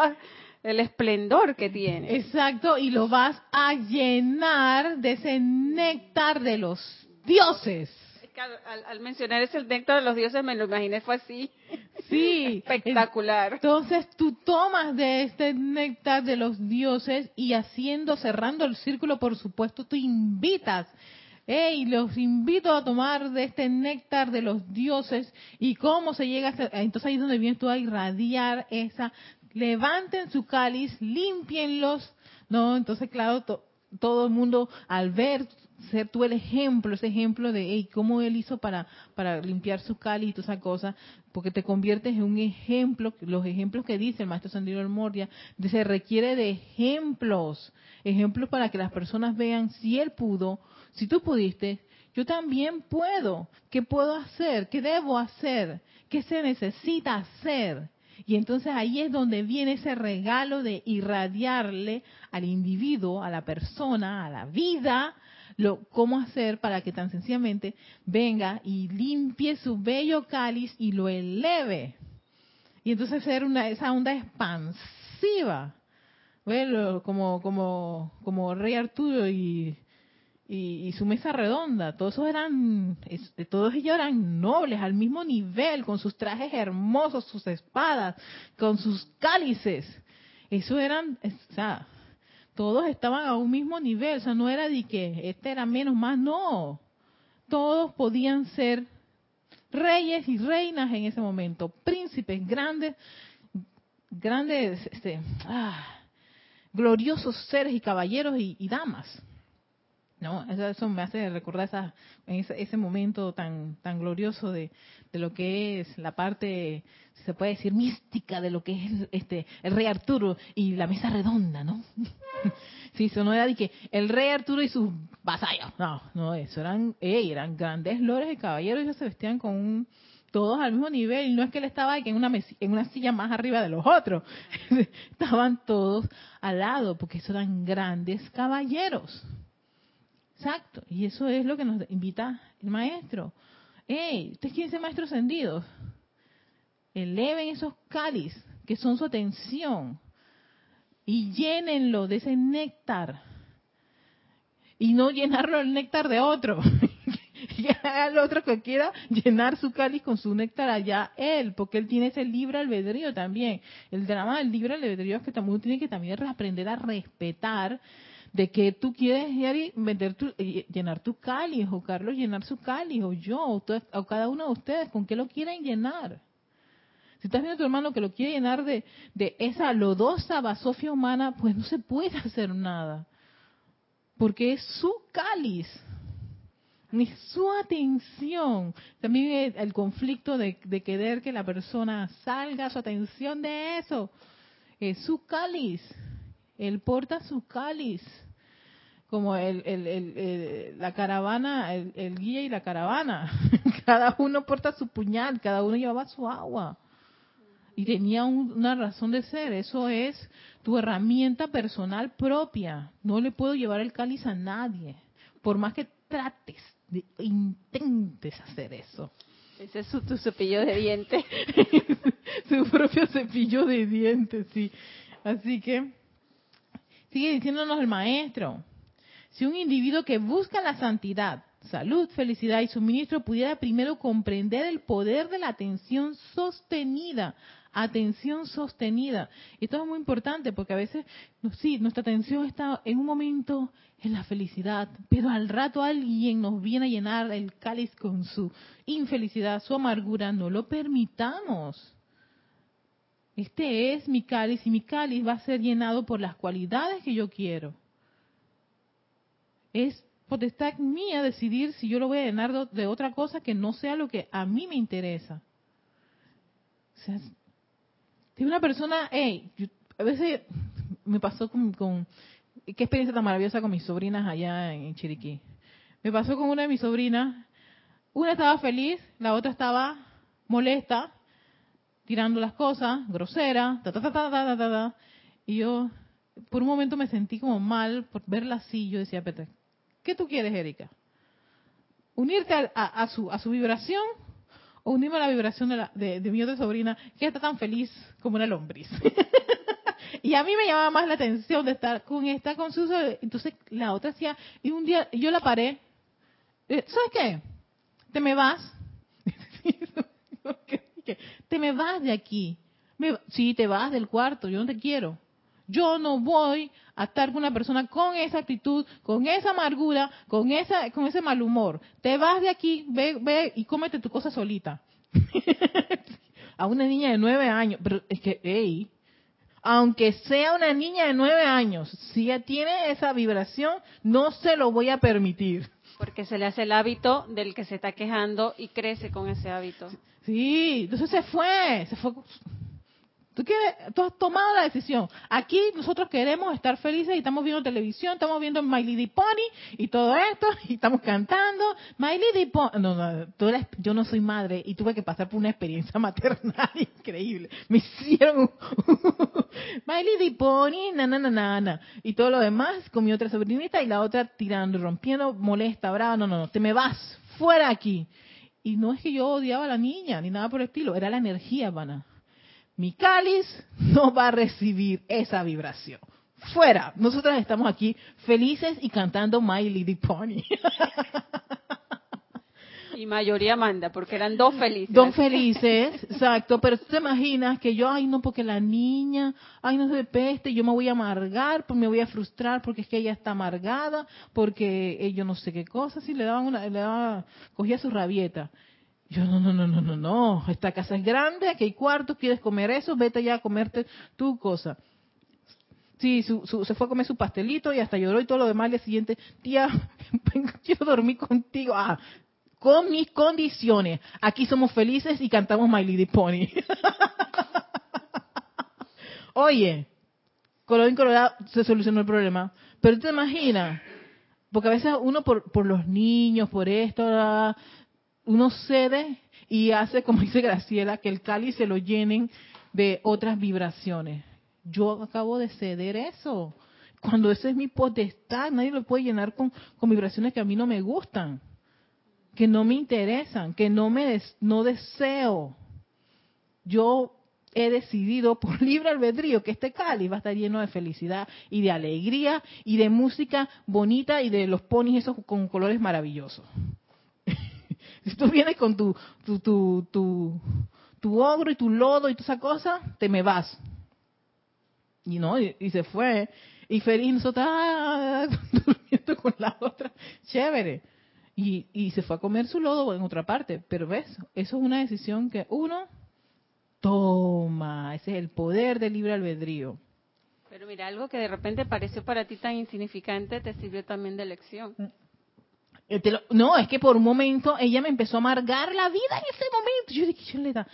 el esplendor que tiene. Exacto, y lo vas a llenar de ese néctar de los dioses al, mencionar ese néctar de los dioses me lo imaginé fue así. Sí. Espectacular. Entonces tú tomas de este néctar de los dioses y haciendo, cerrando el círculo, por supuesto, tú invitas. Hey, los invito a tomar de este néctar de los dioses y cómo se llega hasta, entonces ahí es donde vienes tú a irradiar esa, levanten su cáliz, limpienlos, ¿no? Entonces, claro, todo el mundo al ver ser tú el ejemplo, ese ejemplo de cómo él hizo para, para limpiar su cáliz y toda esa cosa, porque te conviertes en un ejemplo, los ejemplos que dice el maestro Sandino Mordia, se requiere de ejemplos, ejemplos para que las personas vean si él pudo, si tú pudiste, yo también puedo, ¿qué puedo hacer? ¿Qué debo hacer? ¿Qué se necesita hacer? Y entonces ahí es donde viene ese regalo de irradiarle al individuo, a la persona, a la vida, lo, cómo hacer para que tan sencillamente venga y limpie su bello cáliz y lo eleve. Y entonces ser una, esa onda expansiva. Bueno, como, como, como Rey Arturo y, y, su mesa redonda, todos eran, todos ellos eran nobles al mismo nivel, con sus trajes hermosos, sus espadas, con sus cálices. Eso eran, todos estaban a un mismo nivel, o sea, no era de que este era menos más, no. Todos podían ser reyes y reinas en ese momento, príncipes grandes, grandes, este, ah, gloriosos seres y caballeros y damas. ¿No? Eso, me hace recordar esa, ese, momento tan, tan glorioso de, de, lo que es la parte, se puede decir, mística de lo que es este el rey Arturo y la mesa redonda, ¿no? sí, eso no era de que el rey Arturo y sus vasallos, no, no, eso eran, eran grandes lores y caballeros, ellos se vestían con un, todos al mismo nivel, no es que él estaba en una, en una silla más arriba de los otros, estaban todos al lado, porque eso eran grandes caballeros. Exacto, y eso es lo que nos invita el maestro. ¡Ey! Ustedes quieren ser maestros encendidos. Eleven esos cáliz que son su atención y llénenlo de ese néctar. Y no llenarlo el néctar de otro. ya el otro que quiera llenar su cáliz con su néctar allá él, porque él tiene ese libre albedrío también. El drama del libre albedrío es que también tiene que también aprender a respetar de que tú quieres vender tu, eh, llenar tu cáliz, o Carlos llenar su cáliz, o yo, o, cada uno de ustedes, ¿con qué lo quieren llenar? Si estás viendo a tu hermano que lo quiere llenar de, esa lodosa basofia humana, pues no se puede hacer nada. Porque es su cáliz, ni su atención. También el conflicto de querer que la persona salga su atención de eso. Es su cáliz. Él porta su cáliz, como el, el, la caravana, el, guía y la caravana. cada uno porta su puñal, cada uno llevaba su agua. Y tenía una razón de ser. Eso es tu herramienta personal propia. No le puedo llevar el cáliz a nadie. Por más que trates, de, intentes hacer eso. Ese es su, tu cepillo de dientes. su propio cepillo de dientes, sí. Así que Sigue diciéndonos el maestro. Si un individuo que busca la santidad, salud, felicidad y suministro pudiera primero comprender el poder de la atención sostenida, atención sostenida. Esto es muy importante porque a veces, sí, nuestra atención está en un momento en la felicidad, pero al rato alguien nos viene a llenar el cáliz con su infelicidad, su amargura, no lo permitamos. Este es mi cáliz y mi cáliz va a ser llenado por las cualidades que yo quiero. Es potestad mía decidir si yo lo voy a llenar de otra cosa que no sea lo que a mí me interesa. O sea, si una persona, hey, a veces me pasó con, qué experiencia tan maravillosa con mis sobrinas allá en Chiriquí. Me pasó con una de mis sobrinas, una estaba feliz, la otra estaba molesta, tirando las cosas, grosera, ta, ta, ta, ta, ta, ta, ta, Y yo, por un momento me sentí como mal por verla así. Yo decía, Peter, ¿qué tú quieres, Erika? ¿Unirte a, su, a su vibración o unirme a la vibración de, la, de, mi otra sobrina que está tan feliz como una lombriz? y a mí me llamaba más la atención de estar con esta, con su... Entonces la otra hacía, y un día yo la paré. Eh, ¿Sabes qué? Te me vas. te me vas de aquí. Me, sí, te vas del cuarto, yo no te quiero. Yo no voy a estar con una persona con esa actitud, con esa amargura, con esa, con ese mal humor. Te vas de aquí, ve, ve y cómete tu cosa solita. a una niña de nueve años, pero es que, hey, aunque sea una niña de nueve años, si ella tiene esa vibración, no se lo voy a permitir. Porque se le hace el hábito del que se está quejando y crece con ese hábito. Sí, entonces se fue, se fue Tú, quieres, tú has tomado la decisión. Aquí nosotros queremos estar felices y estamos viendo televisión, estamos viendo My Lady Pony y todo esto, y estamos cantando My Lady Pony. No, no, tú yo no soy madre y tuve que pasar por una experiencia maternal increíble. Me hicieron My Lady Pony, na, na, na, na, Y todo lo demás con mi otra sobrinita y la otra tirando, rompiendo, molesta, brava. No, no, no, te me vas, fuera aquí. Y no es que yo odiaba a la niña ni nada por el estilo, era la energía, vana mi cáliz no va a recibir esa vibración. Fuera, nosotras estamos aquí felices y cantando My Lady Pony. Y mayoría manda, porque eran dos felices. Dos felices, exacto. Pero tú te imaginas que yo, ay no, porque la niña, ay no se peste, yo me voy a amargar, pues me voy a frustrar porque es que ella está amargada, porque eh, yo no sé qué cosa, si le daban una, le daba, cogía su rabieta. Yo, no, no, no, no, no, no, esta casa es grande, aquí hay cuartos, quieres comer eso, vete ya a comerte tu cosa. Sí, se fue a comer su pastelito y hasta lloró y todo lo demás al día siguiente, tía, quiero dormir contigo. Ah, con mis condiciones. Aquí somos felices y cantamos My Lady Pony. Oye, colorín colorado se solucionó el problema. Pero te imaginas, porque a veces uno por, por los niños, por esto, uno cede y hace, como dice Graciela, que el cáliz se lo llenen de otras vibraciones. Yo acabo de ceder eso. Cuando ese es mi potestad, nadie lo puede llenar con, vibraciones que a mí no me gustan, que no me interesan, que no me no deseo. Yo he decidido por libre albedrío que este cáliz va a estar lleno de felicidad y de alegría y de música bonita y de los ponis esos con colores maravillosos. Si tú vienes con tu, tu, tu, tu, tu ogro y tu lodo y toda esa cosa, te me vas. Y no, y, se fue. Y feliz nosotros, ah, durmiendo con la otra. Chévere. Y, y se fue a comer su lodo en otra parte. Pero ves, eso es una decisión que uno toma. Ese es el poder del libre albedrío. Pero mira, algo que de repente pareció para ti tan insignificante te sirvió también de lección. Mm. Eh, no, es que por un momento ella me empezó a amargar la vida en ese momento. Yo dije, yo le da,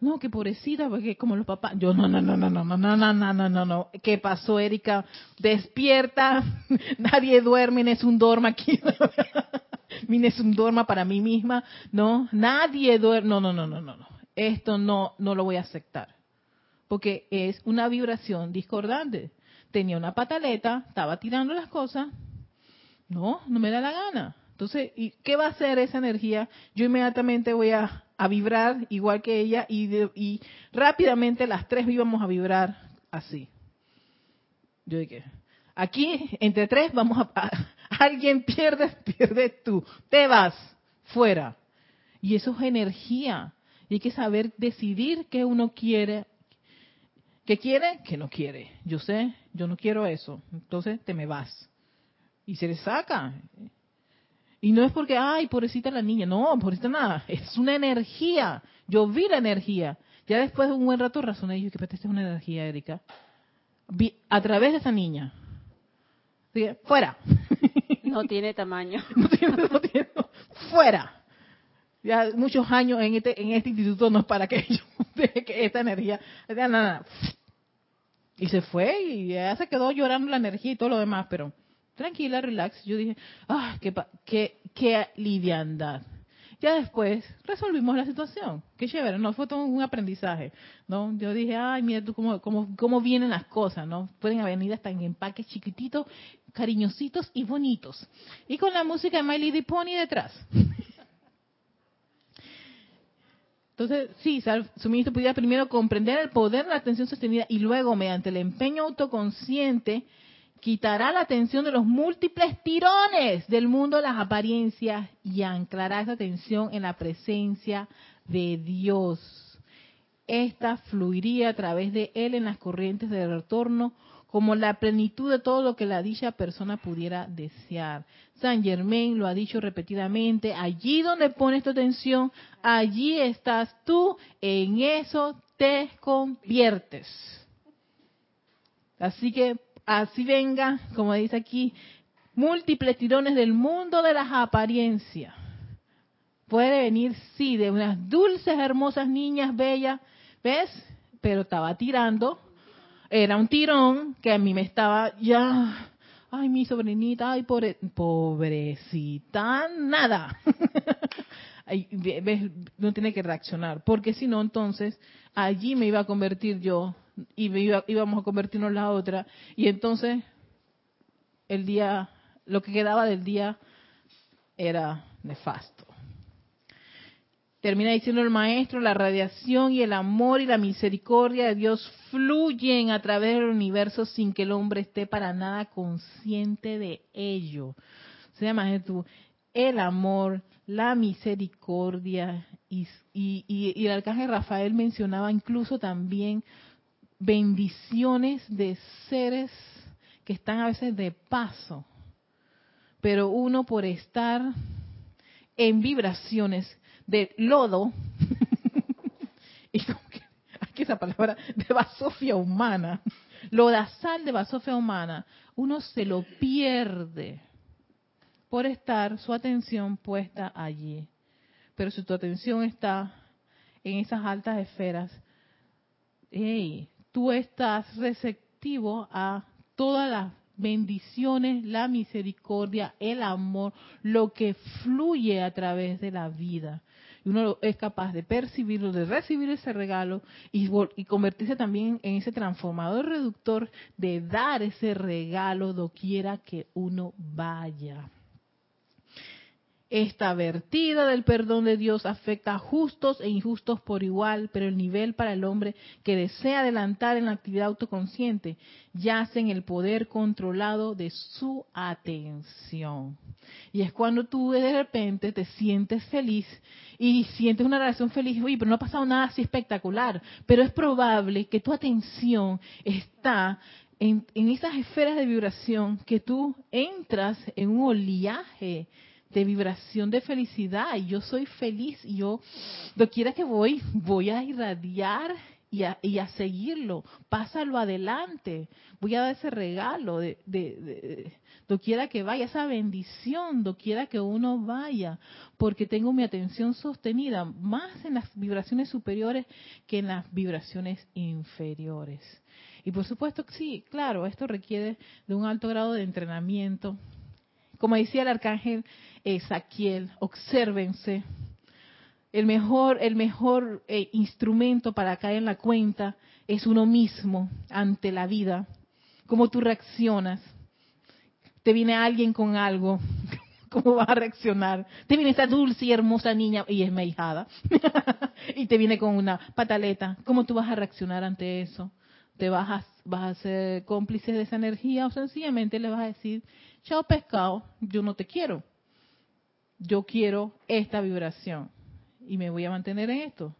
no, que pobrecita, porque como los papás, yo no, no, no, no, no, no, no, no, no, no, no, no, ¿qué pasó, Erika? Despierta, nadie duerme, es un dorma aquí, Mine es un dorma para mí misma, no, nadie duerme, no, no, no, no, no, no, esto no, no lo voy a aceptar, porque es una vibración discordante. Tenía una pataleta, estaba tirando las cosas, no, no me da la gana. Entonces, ¿y qué va a hacer esa energía? Yo inmediatamente voy a, vibrar igual que ella y, rápidamente las tres íbamos a vibrar así. Yo dije, aquí entre tres vamos a, alguien pierde, pierde tú, te vas fuera. Y eso es energía. Y hay que saber decidir qué uno quiere. ¿Qué quiere? ¿Qué no quiere? Yo sé, yo no quiero eso. Entonces te me vas y se le saca. Y no es porque, ay, pobrecita la niña, no, pobrecita nada, es una energía. Yo vi la energía. Ya después de un buen rato razoné y dije, que esta es una energía, Erika. Vi a través de esa niña. fuera. No tiene tamaño. No tiene, no tiene, fuera. Ya muchos años en este, en este instituto no es para que yo deje que esta energía, nada, nada. Y se fue y ya se quedó llorando la energía y todo lo demás, pero tranquila, relax. Yo dije, ah, qué, qué, qué liviandad. Ya después resolvimos la situación. Qué chévere, no fue todo un aprendizaje, ¿no? Yo dije, ay, mira tú cómo, cómo, cómo vienen las cosas, ¿no? Pueden venir hasta en empaques chiquititos, cariñositos y bonitos. Y con la música de My Lady Pony detrás. Entonces, sí, suministro pudiera primero comprender el poder de la atención sostenida y luego, mediante el empeño autoconsciente, quitará la atención de los múltiples tirones del mundo de las apariencias y anclará esa atención en la presencia de Dios. Esta fluiría a través de él en las corrientes del retorno como la plenitud de todo lo que la dicha persona pudiera desear. San Germain lo ha dicho repetidamente, allí donde pones tu atención, allí estás tú, en eso te conviertes. Así que así venga, como dice aquí, múltiples tirones del mundo de las apariencias. Puede venir, sí, de unas dulces, hermosas niñas bellas, ¿ves? Pero estaba tirando. Era un tirón que a mí me estaba ya, ay, mi sobrinita, ay, pobre, pobrecita, nada. ¿Ves? No tiene que reaccionar, porque si no, entonces allí me iba a convertir yo y íbamos a convertirnos la otra, y entonces el día lo que quedaba del día era nefasto. Termina diciendo el maestro, la radiación y el amor y la misericordia de Dios fluyen a través del universo sin que el hombre esté para nada consciente de ello. Se llama tú, el amor, la misericordia y, y el arcángel Rafael mencionaba incluso también bendiciones de seres que están a veces de paso pero uno por estar en vibraciones de lodo, y como que, aquí esa palabra, de basofia humana, lodazal de basofia humana, uno se lo pierde por estar su atención puesta allí. Pero si tu atención está en esas altas esferas, hey, tú estás receptivo a todas las bendiciones, la misericordia, el amor, lo que fluye a través de la vida. Y uno es capaz de percibirlo, de recibir ese regalo y, y convertirse también en ese transformador reductor de dar ese regalo doquiera que uno vaya. Esta vertida del perdón de Dios afecta a justos e injustos por igual, pero el nivel para el hombre que desea adelantar en la actividad autoconsciente yace en el poder controlado de su atención. Y es cuando tú de repente te sientes feliz y sientes una relación feliz, uy, pero no ha pasado nada así espectacular, pero es probable que tu atención está en, en esas esferas de vibración que tú entras en un oleaje de vibración de felicidad y yo soy feliz y yo, quiera que voy, voy a irradiar y a, y a, seguirlo, pásalo adelante, voy a dar ese regalo de, de, doquiera que vaya, esa bendición, doquiera que uno vaya, porque tengo mi atención sostenida más en las vibraciones superiores que en las vibraciones inferiores. Y por supuesto sí, claro, esto requiere de un alto grado de entrenamiento. Como decía el arcángel Ezequiel, obsérvense. El mejor, el mejor eh, instrumento para caer en la cuenta es uno mismo ante la vida. Cómo tú reaccionas. Te viene alguien con algo, ¿cómo vas a reaccionar? Te viene esa dulce y hermosa niña y es mi y te viene con una pataleta. ¿Cómo tú vas a reaccionar ante eso? ¿Te vas a, vas a ser cómplice de esa energía o sencillamente le vas a decir, chao pescado, yo no te quiero? Yo quiero esta vibración y me voy a mantener en esto.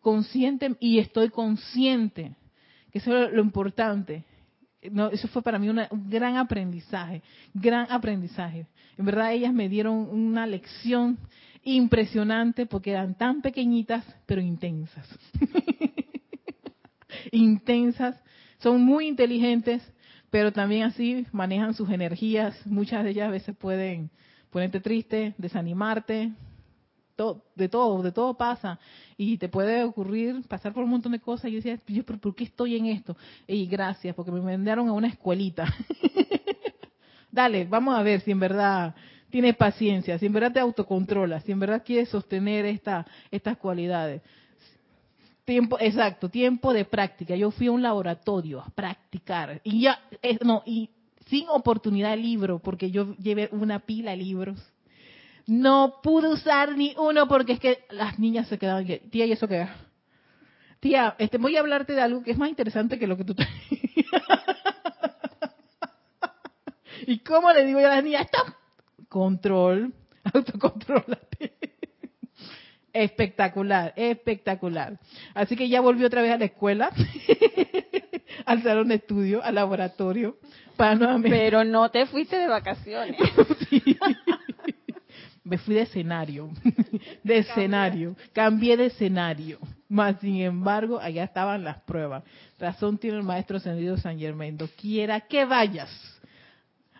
Consciente y estoy consciente, que eso es lo importante. No, eso fue para mí un gran aprendizaje, gran aprendizaje. En verdad ellas me dieron una lección impresionante porque eran tan pequeñitas pero intensas. intensas, son muy inteligentes, pero también así manejan sus energías. Muchas de ellas a veces pueden ponerte triste, desanimarte, de todo, de todo pasa. Y te puede ocurrir pasar por un montón de cosas. Y yo decía, yo, ¿por qué estoy en esto? Y gracias, porque me mandaron a una escuelita. Dale, vamos a ver si en verdad tienes paciencia, si en verdad te autocontrolas, si en verdad quieres sostener esta, estas cualidades. Tiempo, exacto, tiempo de práctica. Yo fui a un laboratorio a practicar. Y ya, no, y sin oportunidad libro, porque yo llevé una pila de libros. No pude usar ni uno porque es que las niñas se quedaban que, tía, ¿y eso qué? Tía, este, voy a hablarte de algo que es más interesante que lo que tú ¿Y cómo le digo yo a las niñas? ¡Stop! Control, autocontrolate. Espectacular, espectacular. Así que ya volví otra vez a la escuela, al salón de estudio, al laboratorio, pero no te fuiste de vacaciones. Me fui de escenario, de escenario, cambié de escenario. Más sin embargo, allá estaban las pruebas. Razón tiene el maestro ascendido San Germain. Quiera que vayas,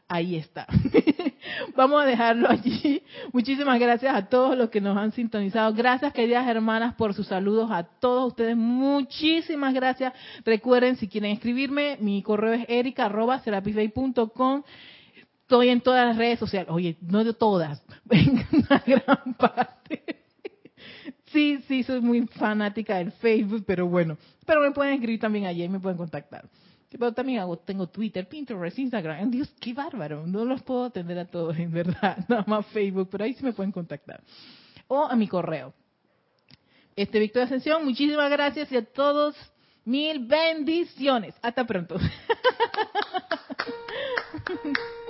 ahí está. Vamos a dejarlo allí. Muchísimas gracias a todos los que nos han sintonizado. Gracias, queridas hermanas, por sus saludos a todos ustedes. Muchísimas gracias. Recuerden, si quieren escribirme, mi correo es erica.com. Estoy en todas las redes sociales. Oye, no de todas, en una gran parte. Sí, sí, soy muy fanática del Facebook, pero bueno. Pero me pueden escribir también allí, me pueden contactar. Pero también hago, tengo Twitter, Pinterest, Instagram. Dios, qué bárbaro. No los puedo atender a todos, en verdad. Nada más Facebook, pero ahí sí me pueden contactar. O a mi correo. Este Víctor Ascensión, muchísimas gracias y a todos mil bendiciones. Hasta pronto.